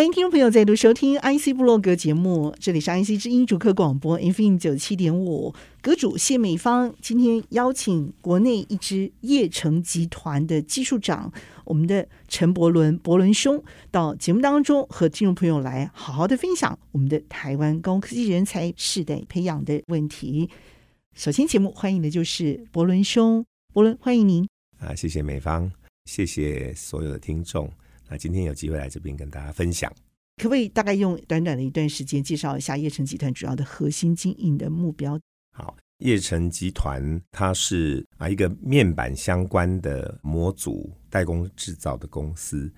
欢迎听众朋友再度收听 IC 部落格节目，这里是 IC 之音主客广播 FM 九七点五，阁主谢美芳今天邀请国内一支业成集团的技术长，我们的陈伯伦伯伦兄到节目当中和听众朋友来好好的分享我们的台湾高科技人才世代培养的问题。首先节目欢迎的就是伯伦兄，伯伦欢迎您啊，谢谢美芳，谢谢所有的听众。那今天有机会来这边跟大家分享，可不可以大概用短短的一段时间介绍一下叶城集团主要的核心经营的目标？好，叶城集团它是啊一个面板相关的模组代工制造的公司，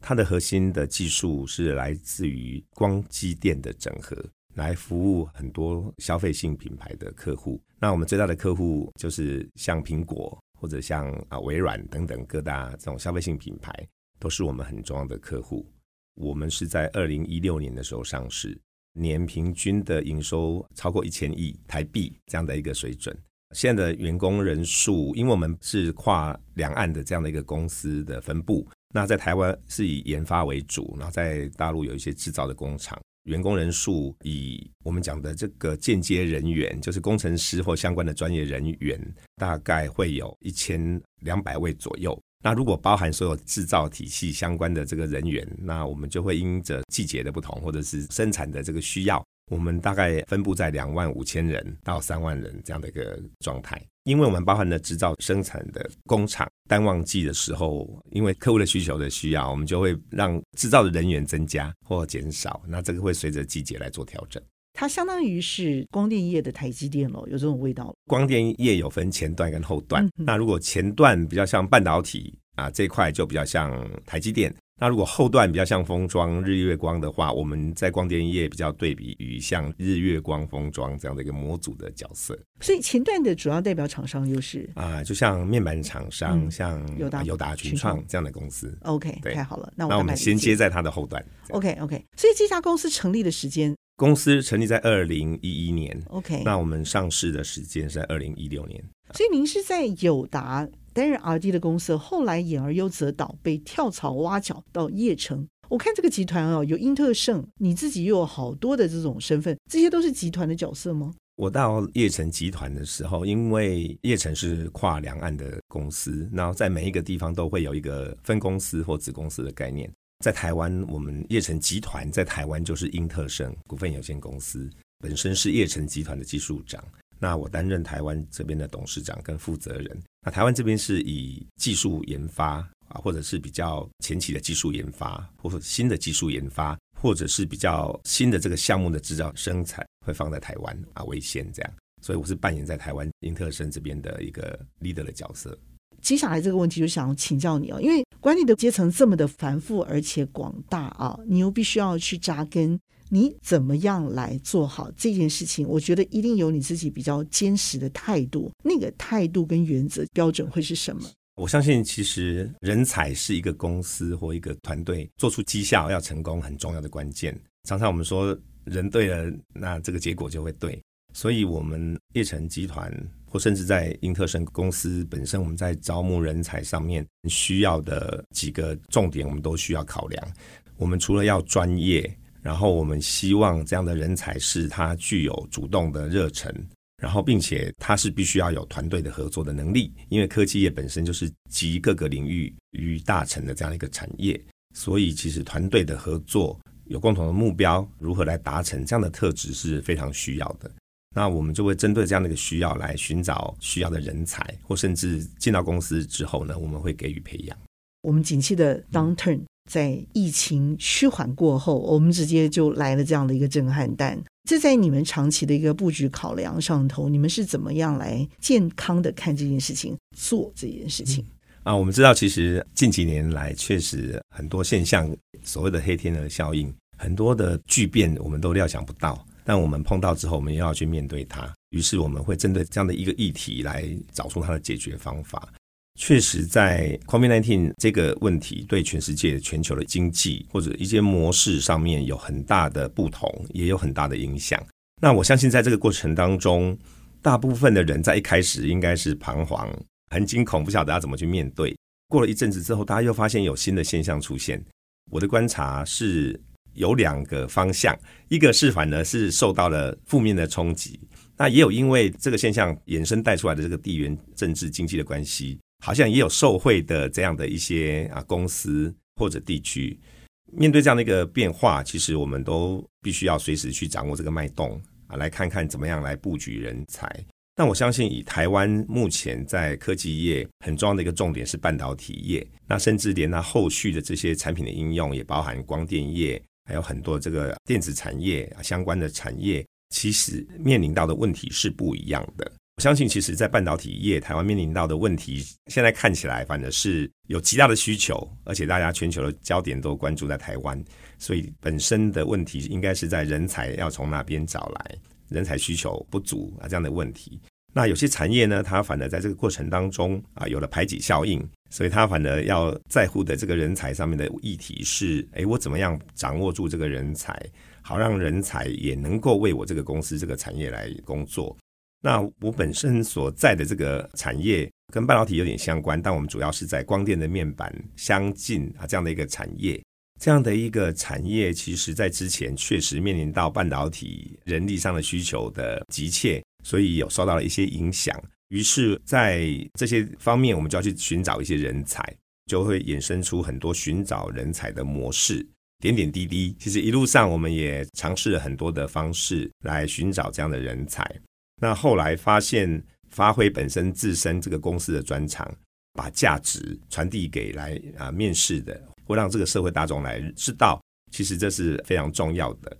它的核心的技术是来自于光机电的整合，来服务很多消费性品牌的客户。那我们最大的客户就是像苹果或者像啊微软等等各大这种消费性品牌。都是我们很重要的客户。我们是在二零一六年的时候上市，年平均的营收超过一千亿台币这样的一个水准。现在的员工人数，因为我们是跨两岸的这样的一个公司的分布，那在台湾是以研发为主，然后在大陆有一些制造的工厂。员工人数以我们讲的这个间接人员，就是工程师或相关的专业人员，大概会有一千两百位左右。那如果包含所有制造体系相关的这个人员，那我们就会因着季节的不同，或者是生产的这个需要，我们大概分布在两万五千人到三万人这样的一个状态。因为我们包含了制造生产的工厂，淡旺季的时候，因为客户的需求的需要，我们就会让制造的人员增加或减少。那这个会随着季节来做调整。它相当于是光电业的台积电咯，有这种味道。光电业有分前段跟后段，嗯、那如果前段比较像半导体啊这一块就比较像台积电，那如果后段比较像封装日月光的话，我们在光电业比较对比于像日月光封装这样的一个模组的角色。所以前段的主要代表厂商就是啊，就像面板厂商，嗯、像友达、友达群创这样的公司。OK，太好了，那我，那我们先接在它的后段。OK OK，所以这家公司成立的时间。公司成立在二零一一年，OK，那我们上市的时间是在二零一六年。所以您是在友达担任 R&D 的公司，后来演而优则导，被跳槽挖角到叶城。我看这个集团哦，有英特盛，你自己又有好多的这种身份，这些都是集团的角色吗？我到叶城集团的时候，因为叶城是跨两岸的公司，然后在每一个地方都会有一个分公司或子公司的概念。在台湾，我们叶城集团在台湾就是英特盛股份有限公司，本身是叶城集团的技术长。那我担任台湾这边的董事长跟负责人。那台湾这边是以技术研发啊，或者是比较前期的技术研发，或者新的技术研发，或者是比较新的这个项目的制造生产，会放在台湾啊为先这样。所以我是扮演在台湾英特盛这边的一个 leader 的角色。接下来这个问题就想请教你哦，因为管理的阶层这么的繁复而且广大啊，你又必须要去扎根，你怎么样来做好这件事情？我觉得一定有你自己比较坚实的态度，那个态度跟原则标准会是什么？我相信，其实人才是一个公司或一个团队做出绩效要成功很重要的关键。常常我们说，人对了，那这个结果就会对。所以，我们叶城集团。或甚至在英特胜公司本身，我们在招募人才上面需要的几个重点，我们都需要考量。我们除了要专业，然后我们希望这样的人才是他具有主动的热忱，然后并且他是必须要有团队的合作的能力，因为科技业本身就是集各个领域于大成的这样一个产业，所以其实团队的合作有共同的目标，如何来达成这样的特质是非常需要的。那我们就会针对这样的一个需要来寻找需要的人才，或甚至进到公司之后呢，我们会给予培养。我们景气的 downturn 在疫情趋缓过后，我们直接就来了这样的一个震撼弹。这在你们长期的一个布局考量上头，你们是怎么样来健康的看这件事情，做这件事情？啊，我们知道，其实近几年来确实很多现象，所谓的黑天鹅效应，很多的巨变，我们都料想不到。但我们碰到之后，我们又要去面对它。于是我们会针对这样的一个议题来找出它的解决方法。确实在 COVID-19 这个问题对全世界、全球的经济或者一些模式上面有很大的不同，也有很大的影响。那我相信在这个过程当中，大部分的人在一开始应该是彷徨、很惊恐，不晓得要怎么去面对。过了一阵子之后，大家又发现有新的现象出现。我的观察是有两个方向，一个是反而是受到了负面的冲击。那也有因为这个现象衍生带出来的这个地缘政治经济的关系，好像也有受惠的这样的一些啊公司或者地区。面对这样的一个变化，其实我们都必须要随时去掌握这个脉动啊，来看看怎么样来布局人才。那我相信，以台湾目前在科技业很重要的一个重点是半导体业，那甚至连它后续的这些产品的应用，也包含光电业，还有很多这个电子产业相关的产业。其实面临到的问题是不一样的。我相信，其实，在半导体业，台湾面临到的问题，现在看起来反而是有极大的需求，而且大家全球的焦点都关注在台湾，所以本身的问题应该是在人才要从那边找来，人才需求不足啊这样的问题。那有些产业呢，它反而在这个过程当中啊有了排挤效应，所以它反而要在乎的这个人才上面的议题是：哎，我怎么样掌握住这个人才？好让人才也能够为我这个公司这个产业来工作。那我本身所在的这个产业跟半导体有点相关，但我们主要是在光电的面板相近啊这样的一个产业。这样的一个产业，其实在之前确实面临到半导体人力上的需求的急切，所以有受到了一些影响。于是，在这些方面，我们就要去寻找一些人才，就会衍生出很多寻找人才的模式。点点滴滴，其实一路上我们也尝试了很多的方式来寻找这样的人才。那后来发现，发挥本身自身这个公司的专长，把价值传递给来啊面试的，会让这个社会大众来知道，其实这是非常重要的。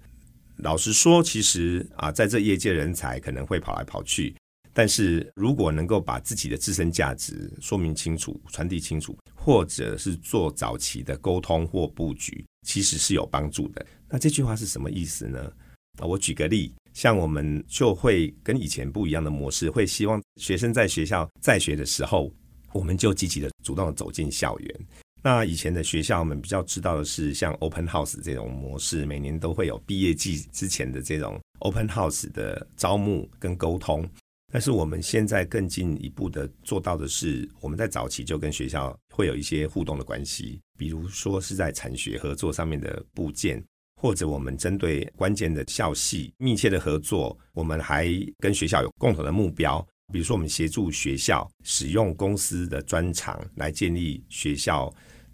老实说，其实啊，在这业界人才可能会跑来跑去。但是如果能够把自己的自身价值说明清楚、传递清楚，或者是做早期的沟通或布局，其实是有帮助的。那这句话是什么意思呢？啊，我举个例，像我们就会跟以前不一样的模式，会希望学生在学校在学的时候，我们就积极的主动的走进校园。那以前的学校，我们比较知道的是像 Open House 这种模式，每年都会有毕业季之前的这种 Open House 的招募跟沟通。但是我们现在更进一步的做到的是，我们在早期就跟学校会有一些互动的关系，比如说是在产学合作上面的部件，或者我们针对关键的校系密切的合作，我们还跟学校有共同的目标，比如说我们协助学校使用公司的专长来建立学校，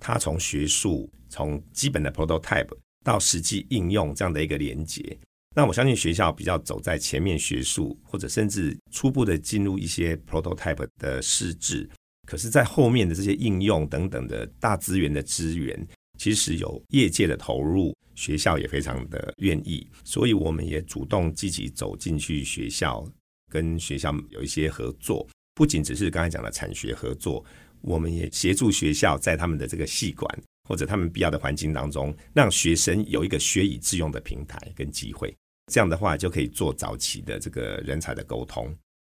它从学术从基本的 prototype 到实际应用这样的一个连接。那我相信学校比较走在前面，学术或者甚至初步的进入一些 prototype 的试制，可是，在后面的这些应用等等的大资源的资源，其实有业界的投入，学校也非常的愿意，所以我们也主动积极走进去学校，跟学校有一些合作，不仅只是刚才讲的产学合作，我们也协助学校在他们的这个系馆或者他们必要的环境当中，让学生有一个学以致用的平台跟机会。这样的话就可以做早期的这个人才的沟通。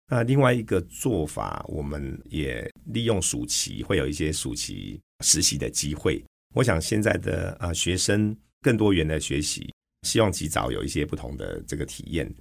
那另外一个做法，我们也利用暑期会有一些暑期实习的机会。我想现在的啊学生更多元的学习，希望及早有一些不同的这个体验。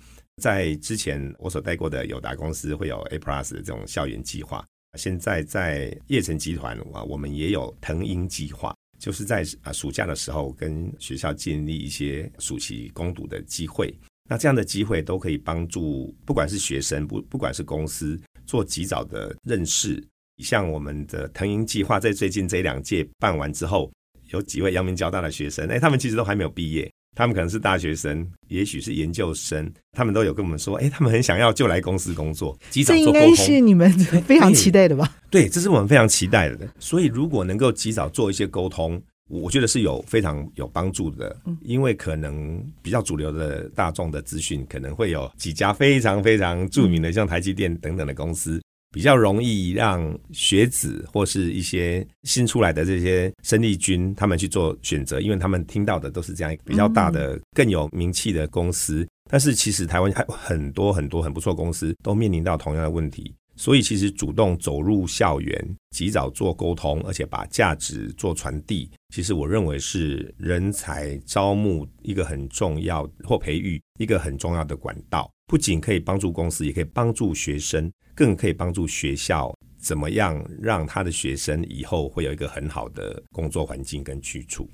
在之前我所待过的友达公司会有 A Plus 的这种校园计划，现在在叶城集团啊，我们也有腾鹰计划。就是在啊暑假的时候，跟学校建立一些暑期攻读的机会。那这样的机会都可以帮助，不管是学生不不管是公司，做及早的认识。像我们的腾鹰计划，在最近这两届办完之后，有几位阳明交大的学生，哎，他们其实都还没有毕业。他们可能是大学生，也许是研究生，他们都有跟我们说，哎，他们很想要就来公司工作，及早做沟通。这应该是你们非常期待的吧？对，对，这是我们非常期待的。所以，如果能够及早做一些沟通，我觉得是有非常有帮助的。因为可能比较主流的大众的资讯，可能会有几家非常非常著名的，像台积电等等的公司。比较容易让学子或是一些新出来的这些生力军，他们去做选择，因为他们听到的都是这样一个比较大的、更有名气的公司。但是其实台湾还有很多很多很不错公司，都面临到同样的问题，所以其实主动走入校园，及早做沟通，而且把价值做传递，其实我认为是人才招募一个很重要或培育一个很重要的管道。不仅可以帮助公司，也可以帮助学生，更可以帮助学校怎么样让他的学生以后会有一个很好的工作环境跟去处。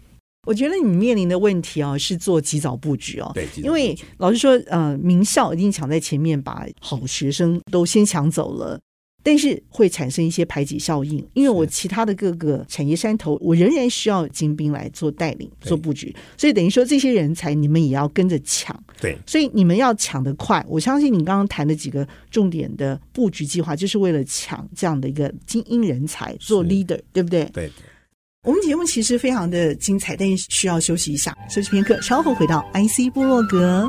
我觉得你面临的问题啊，是做及早布局哦。对，因为老实说，呃，名校一定抢在前面，把好学生都先抢走了，但是会产生一些排挤效应。因为我其他的各个产业山头，我仍然需要精兵来做带领、做布局，所以等于说这些人才你们也要跟着抢。对，所以你们要抢得快。我相信你刚刚谈的几个重点的布局计划，就是为了抢这样的一个精英人才做 leader，对不对？对。我们节目其实非常的精彩，但是需要休息一下，休息片刻，稍后回到 IC 部落格。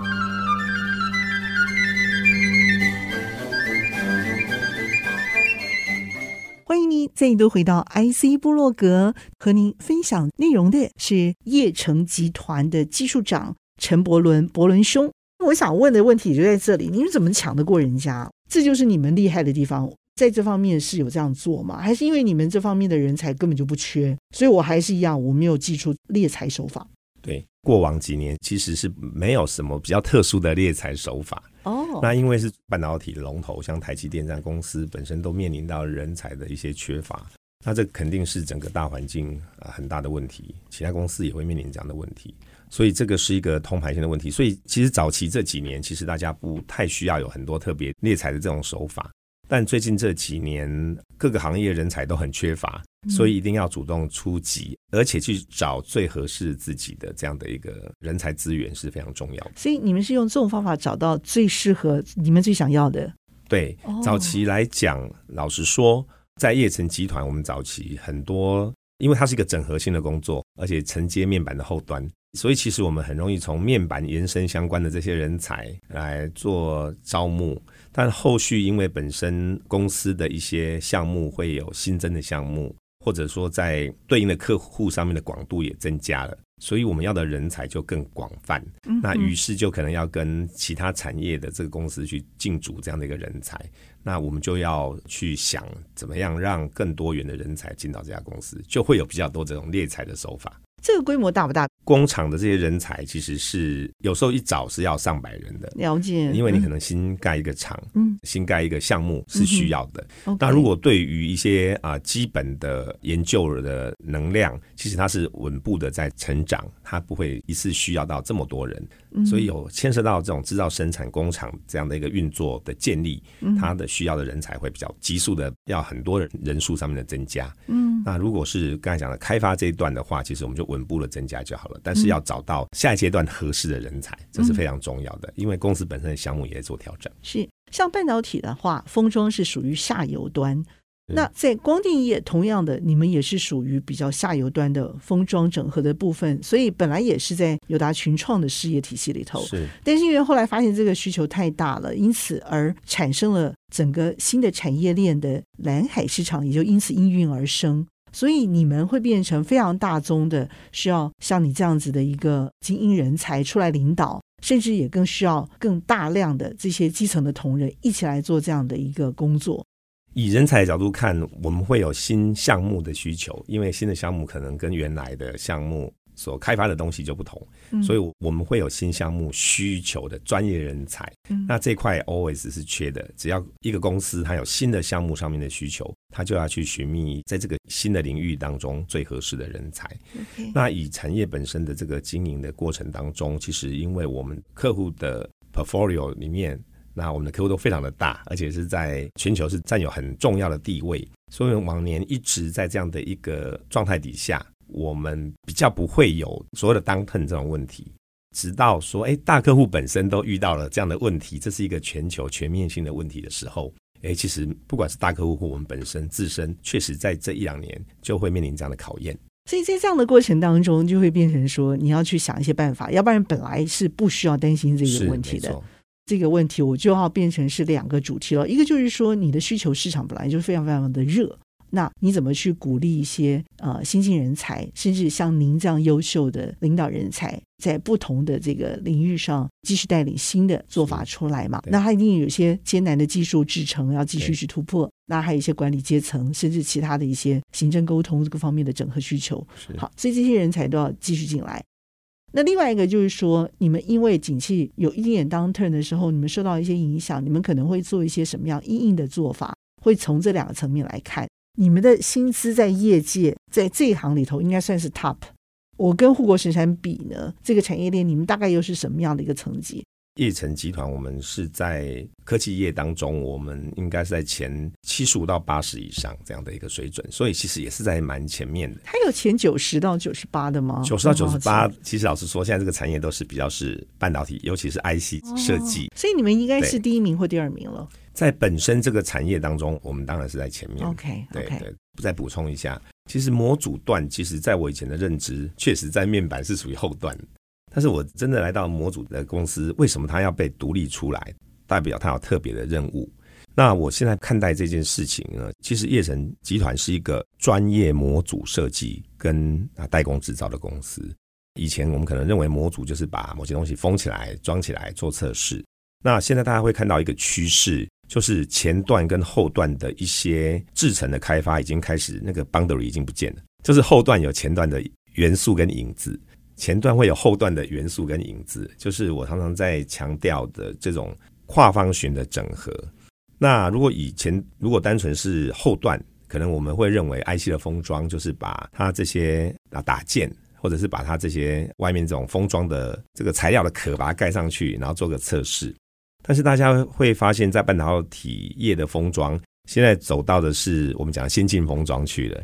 欢迎您再度回到 IC 部落格，和您分享内容的是叶城集团的技术长陈伯伦，伯伦兄。我想问的问题就在这里，你们怎么抢得过人家？这就是你们厉害的地方。在这方面是有这样做吗？还是因为你们这方面的人才根本就不缺？所以我还是一样，我没有祭出猎财手法。对，过往几年其实是没有什么比较特殊的猎财手法哦。那因为是半导体龙头，像台积电这样公司本身都面临到人才的一些缺乏，那这肯定是整个大环境啊很大的问题。其他公司也会面临这样的问题，所以这个是一个通盘性的问题。所以其实早期这几年，其实大家不太需要有很多特别猎财的这种手法。但最近这几年，各个行业人才都很缺乏，所以一定要主动出击，而且去找最合适自己的这样的一个人才资源是非常重要的。所以你们是用这种方法找到最适合你们最想要的。对，早期来讲，老实说，在叶城集团，我们早期很多，因为它是一个整合性的工作，而且承接面板的后端，所以其实我们很容易从面板延伸相关的这些人才来做招募。但后续因为本身公司的一些项目会有新增的项目，或者说在对应的客户上面的广度也增加了，所以我们要的人才就更广泛。那于是就可能要跟其他产业的这个公司去竞逐这样的一个人才，那我们就要去想怎么样让更多元的人才进到这家公司，就会有比较多这种猎才的手法。这个规模大不大？工厂的这些人才其实是有时候一找是要上百人的。了解，因为你可能新盖一个厂，嗯，新盖一个项目是需要的。嗯、那如果对于一些啊、呃、基本的研究的能量，其实它是稳步的在成长，它不会一次需要到这么多人。嗯、所以有牵涉到这种制造生产工厂这样的一个运作的建立，它的需要的人才会比较急速的要很多人人数上面的增加。嗯，那如果是刚才讲的开发这一段的话，其实我们就稳步的增加就好了。但是要找到下一阶段合适的人才，这是非常重要的，因为公司本身的项目也在做调整。是，像半导体的话，封装是属于下游端。那在光电业，同样的，你们也是属于比较下游端的封装整合的部分，所以本来也是在友达群创的事业体系里头。是，但是因为后来发现这个需求太大了，因此而产生了整个新的产业链的蓝海市场，也就因此应运而生。所以你们会变成非常大宗的，需要像你这样子的一个精英人才出来领导，甚至也更需要更大量的这些基层的同仁一起来做这样的一个工作。以人才的角度看，我们会有新项目的需求，因为新的项目可能跟原来的项目所开发的东西就不同，嗯、所以我们会有新项目需求的专业人才。嗯、那这块 always 是缺的，只要一个公司它有新的项目上面的需求，它就要去寻觅在这个新的领域当中最合适的人才。那以产业本身的这个经营的过程当中，其实因为我们客户的 portfolio 里面。那我们的客户都非常的大，而且是在全球是占有很重要的地位，所以往年一直在这样的一个状态底下，我们比较不会有所谓的 downturn 这种问题。直到说，哎，大客户本身都遇到了这样的问题，这是一个全球全面性的问题的时候，哎，其实不管是大客户或我们本身自身，确实在这一两年就会面临这样的考验。所以在这样的过程当中，就会变成说，你要去想一些办法，要不然本来是不需要担心这个问题的。这个问题我就要变成是两个主题了，一个就是说你的需求市场本来就非常非常的热，那你怎么去鼓励一些呃新兴人才，甚至像您这样优秀的领导人才，在不同的这个领域上继续带领新的做法出来嘛？那他一定有些艰难的技术制程要继续去突破。那还有一些管理阶层，甚至其他的一些行政沟通各方面的整合需求。好，所以这些人才都要继续进来。那另外一个就是说，你们因为景气有一点点 downturn 的时候，你们受到一些影响，你们可能会做一些什么样硬硬的做法？会从这两个层面来看，你们的薪资在业界在这一行里头应该算是 top。我跟护国神山比呢，这个产业链你们大概又是什么样的一个层级？业成集团，我们是在科技业当中，我们应该是在前七十五到八十以上这样的一个水准，所以其实也是在蛮前面的。它有前九十到九十八的吗？九十到九十八，其实老实说，现在这个产业都是比较是半导体，尤其是 IC 设计，哦，所以你们应该是第一名或第二名了。在本身这个产业当中，我们当然是在前面。OK，对对。再补充一下，其实模组段，其实在我以前的认知，确实在面板是属于后段。但是我真的来到模组的公司，为什么它要被独立出来？代表它有特别的任务。那我现在看待这件事情呢，其实叶神集团是一个专业模组设计跟啊代工制造的公司。以前我们可能认为模组就是把某些东西封起来、装起来做测试。那现在大家会看到一个趋势，就是前段跟后段的一些制程的开发已经开始，那个 boundary 已经不见了，就是后段有前段的元素跟影子。前段会有后段的元素跟影子，就是我常常在强调的这种跨方寻的整合。那如果以前如果单纯是后段，可能我们会认为 IC 的封装就是把它这些啊打件，或者是把它这些外面这种封装的这个材料的壳把它盖上去，然后做个测试。但是大家会发现，在半导体业的封装，现在走到的是我们讲先进封装去了。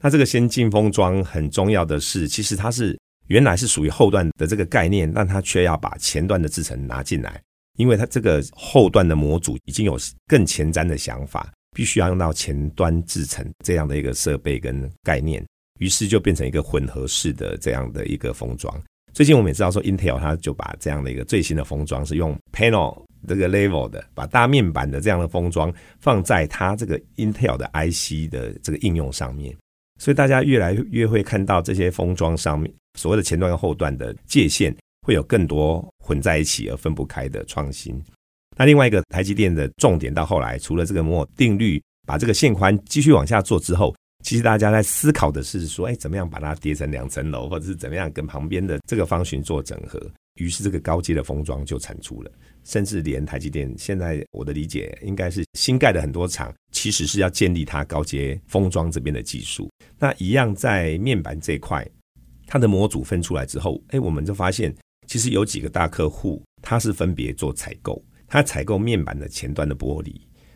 那这个先进封装很重要的是，其实它是。原来是属于后段的这个概念，但它却要把前段的制程拿进来，因为它这个后段的模组已经有更前瞻的想法，必须要用到前端制程这样的一个设备跟概念，于是就变成一个混合式的这样的一个封装。最近我们也知道说，Intel 它就把这样的一个最新的封装是用 panel 这个 level 的，把大面板的这样的封装放在它这个 Intel 的 IC 的这个应用上面。所以大家越来越会看到这些封装上面所谓的前端跟后段的界限会有更多混在一起而分不开的创新。那另外一个台积电的重点到后来，除了这个摩尔定律把这个线宽继续往下做之后，其实大家在思考的是说，哎，怎么样把它叠成两层楼，或者是怎么样跟旁边的这个方形做整合。于是这个高阶的封装就产出了。甚至连台积电现在我的理解应该是新盖的很多厂，其实是要建立它高阶封装这边的技术。那一样在面板这块，它的模组分出来之后，哎，我们就发现其实有几个大客户，他是分别做采购，他采购面板的前端的玻璃，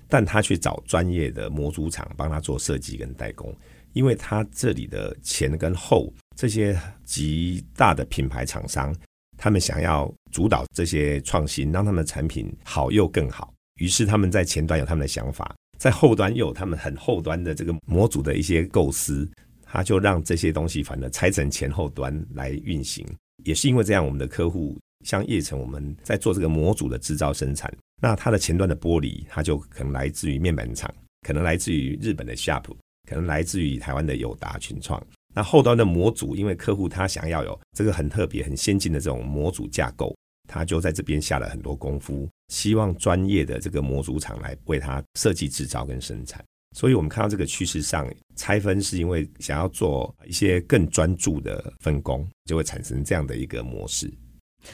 但他去找专业的模组厂帮他做设计跟代工，因为他这里的前跟后这些极大的品牌厂商。他们想要主导这些创新，让他们的产品好又更好。于是他们在前端有他们的想法，在后端又有他们很后端的这个模组的一些构思。他就让这些东西反正拆成前后端来运行。也是因为这样，我们的客户像业成，我们在做这个模组的制造生产。那它的前端的玻璃，它就可能来自于面板厂，可能来自于日本的 Sharp，可能来自于台湾的友达群创。那后端的模组，因为客户他想要有这个很特别、很先进的这种模组架构，他就在这边下了很多功夫，希望专业的这个模组厂来为他设计、制造跟生产。所以，我们看到这个趋势上拆分，是因为想要做一些更专注的分工，就会产生这样的一个模式。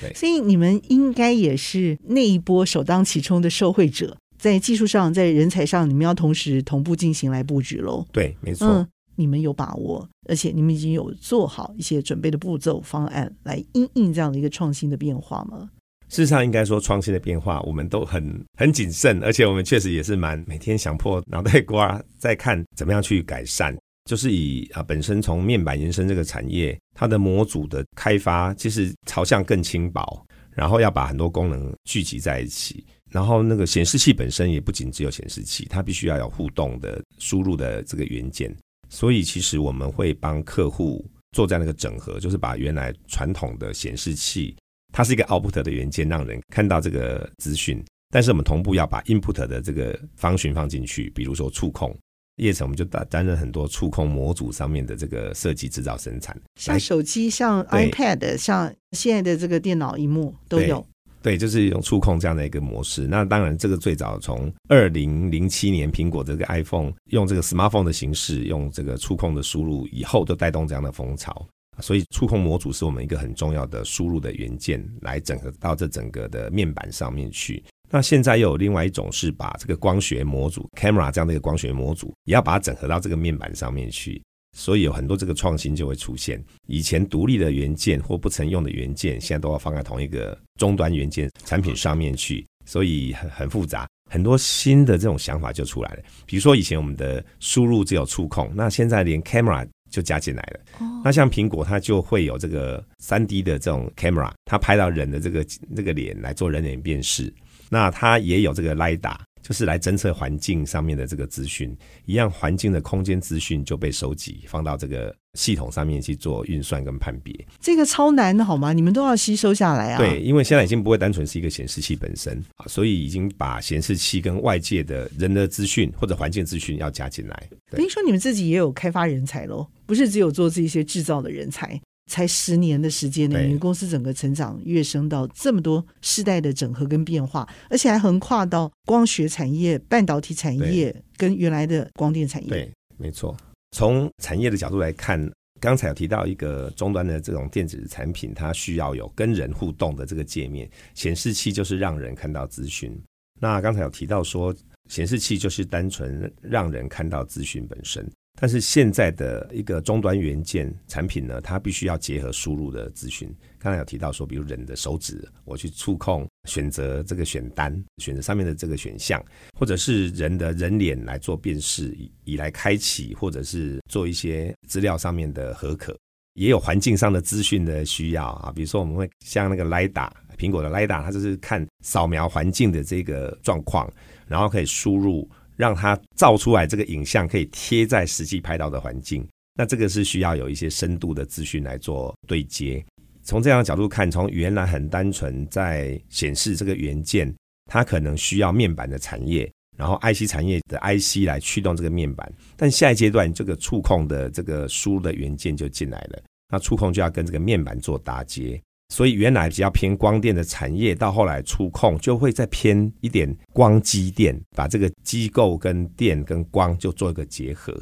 对，所以你们应该也是那一波首当其冲的受惠者，在技术上、在人才上，你们要同时同步进行来布局喽。对，没错。嗯你们有把握，而且你们已经有做好一些准备的步骤方案来因应这样的一个创新的变化吗？事实上，应该说创新的变化，我们都很 很谨慎，而且我们确实也是蛮每天想破脑袋瓜在看怎么样去改善。就是以啊本身从面板延伸这个产业，它的模组的开发，其实朝向更轻薄，然后要把很多功能聚集在一起，然后那个显示器本身也不仅只有显示器，它必须要有互动的输入的这个元件。所以，其实我们会帮客户做这样的一个整合，就是把原来传统的显示器，它是一个 output 的元件，让人看到这个资讯。但是我们同步要把 input 的这个方寻放进去，比如说触控，叶城我们就担担任很多触控模组上面的这个设计、制造、生产，像手机、像 iPad、像现在的这个电脑荧幕都有。对，就是用触控这样的一个模式。那当然，这个最早从二零零七年苹果这个 iPhone 用这个 smartphone 的形式，用这个触控的输入以后，都带动这样的风潮。所以，触控模组是我们一个很重要的输入的元件，来整合到这整个的面板上面去。那现在又有另外一种是把这个光学模组 camera 这样的一个光学模组，也要把它整合到这个面板上面去。所以有很多这个创新就会出现。以前独立的元件或不曾用的元件，现在都要放在同一个终端元件产品上面去，所以很很复杂。很多新的这种想法就出来了。比如说以前我们的输入只有触控，那现在连 camera 就加进来了。哦那像苹果它就会有这个三 D 的这种 camera，它拍到人的这个这个脸来做人脸辨识。那它也有这个 LiDAR，就是来侦测环境上面的这个资讯，一样环境的空间资讯就被收集放到这个系统上面去做运算跟判别。这个超难的好吗？你们都要吸收下来啊？对，因为现在已经不会单纯是一个显示器本身啊，所以已经把显示器跟外界的人的资讯或者环境资讯要加进来。等于说你们自己也有开发人才喽，不是只有做这些制造的人才。才十年的时间呢，公司整个成长跃升到这么多世代的整合跟变化，而且还横跨到光学产业、半导体产业跟原来的光电产业。对，没错。从产业的角度来看，刚才有提到一个终端的这种电子产品，它需要有跟人互动的这个界面，显示器就是让人看到资讯。那刚才有提到说，显示器就是单纯让人看到资讯本身。但是现在的一个终端元件产品呢，它必须要结合输入的资讯。刚才有提到说，比如人的手指，我去触控选择这个选单，选择上面的这个选项，或者是人的人脸来做辨识，以以来开启，或者是做一些资料上面的核可。也有环境上的资讯的需要啊，比如说我们会像那个 LIDA，苹果的 LIDA，它就是看扫描环境的这个状况，然后可以输入。让它照出来这个影像可以贴在实际拍到的环境，那这个是需要有一些深度的资讯来做对接。从这样的角度看，从原来很单纯在显示这个元件，它可能需要面板的产业，然后 IC 产业的 IC 来驱动这个面板。但下一阶段，这个触控的这个输入的元件就进来了，那触控就要跟这个面板做搭接。所以原来比较偏光电的产业，到后来触控就会再偏一点光机电，把这个机构跟电跟光就做一个结合。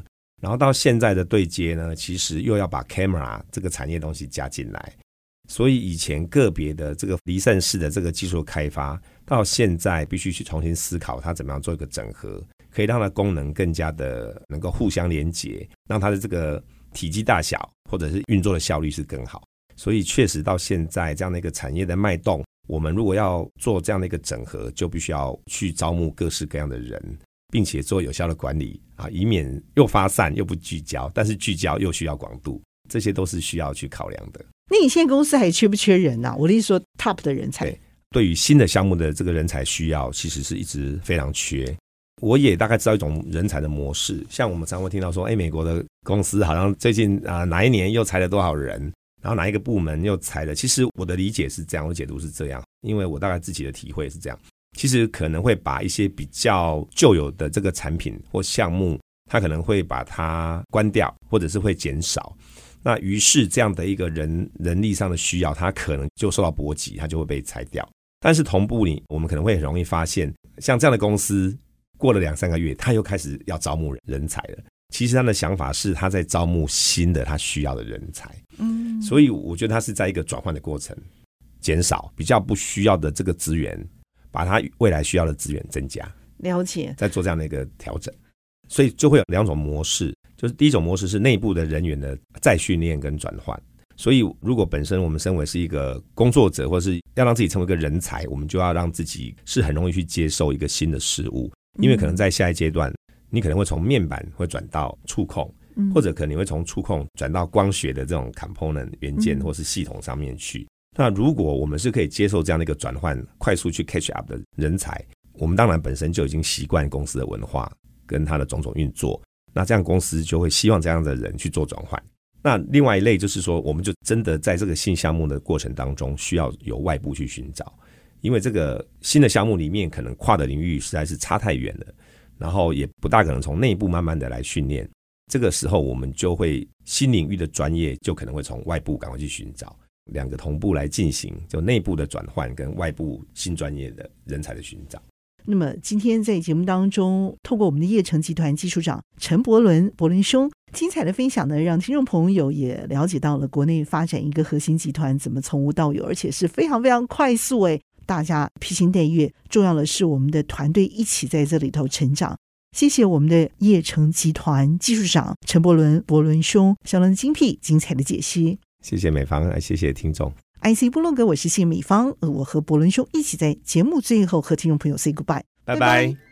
然后到现在的对接呢，其实又要把 camera 这个产业东西加进来。所以以前个别的这个离散式的这个技术开发，到现在必须去重新思考它怎么样做一个整合，可以让它功能更加的能够互相连接，让它的这个体积大小或者是运作的效率是更好。所以确实到现在这样的一个产业的脉动，我们如果要做这样的一个整合，就必须要去招募各式各样的人，并且做有效的管理啊，以免又发散又不聚焦，但是聚焦又需要广度，这些都是需要去考量的。那你现在公司还缺不缺人呢？啊？我的意思说，top 的人才。对，对于新的项目的这个人才需要，其实是一直非常缺。我也大概知道一种人才的模式，像我们常会听到说，哎，美国的公司好像最近啊哪一年又裁了多少人。然后哪一个部门又裁了？其实我的理解是这样，我解读是这样，因为我大概自己的体会是这样。其实可能会把一些比较旧有的这个产品或项目，它可能会把它关掉，或者是会减少。那于是这样的一个人人力上的需要，它可能就受到波及，它就会被裁掉。但是同步你，我们可能会很容易发现，像这样的公司过了两三个月，它又开始要招募人才了。其实他的想法是他在招募新的他需要的人才，嗯，所以我觉得他是在一个转换的过程，减少比较不需要的这个资源，把他未来需要的资源增加，了解，在做这样的一个调整，所以就会有两种模式，就是第一种模式是内部的人员的再训练跟转换，所以如果本身我们身为是一个工作者，或是要让自己成为一个人才，我们就要让自己是很容易去接受一个新的事物，因为可能在下一阶段。你可能会从面板会转到触控，或者可能会从触控转到光学的这种 component 元件或是系统上面去。那如果我们是可以接受这样的一个转换，快速去 catch up 的人才，我们当然本身就已经习惯公司的文化跟它的种种运作。那这样公司就会希望这样的人去做转换。那另外一类就是说，我们就真的在这个新项目的过程当中，需要由外部去寻找，因为这个新的项目里面可能跨的领域实在是差太远了。然后也不大可能从内部慢慢的来训练。这个时候，我们就会新领域的专业就可能会从外部赶快去寻找，两个同步来进行，就内部的转换跟外部新专业的人才的寻找。那么今天在节目当中，透过我们的业成集团技术长陈伯伦柏伦兄精彩的分享呢，让听众朋友也了解到了国内发展一个核心集团怎么从无到有，而且是非常非常快速诶，大家披星戴月，重要的是我们的团队一起在这里头成长。谢谢我们的叶城集团技术长陈伯伦伯伦兄相当精辟精彩的解析。谢谢美方，谢谢听众。IC 波洛格，我是谢美方，我和伯伦兄一起在节目最后和听众朋友 say goodbye，拜拜。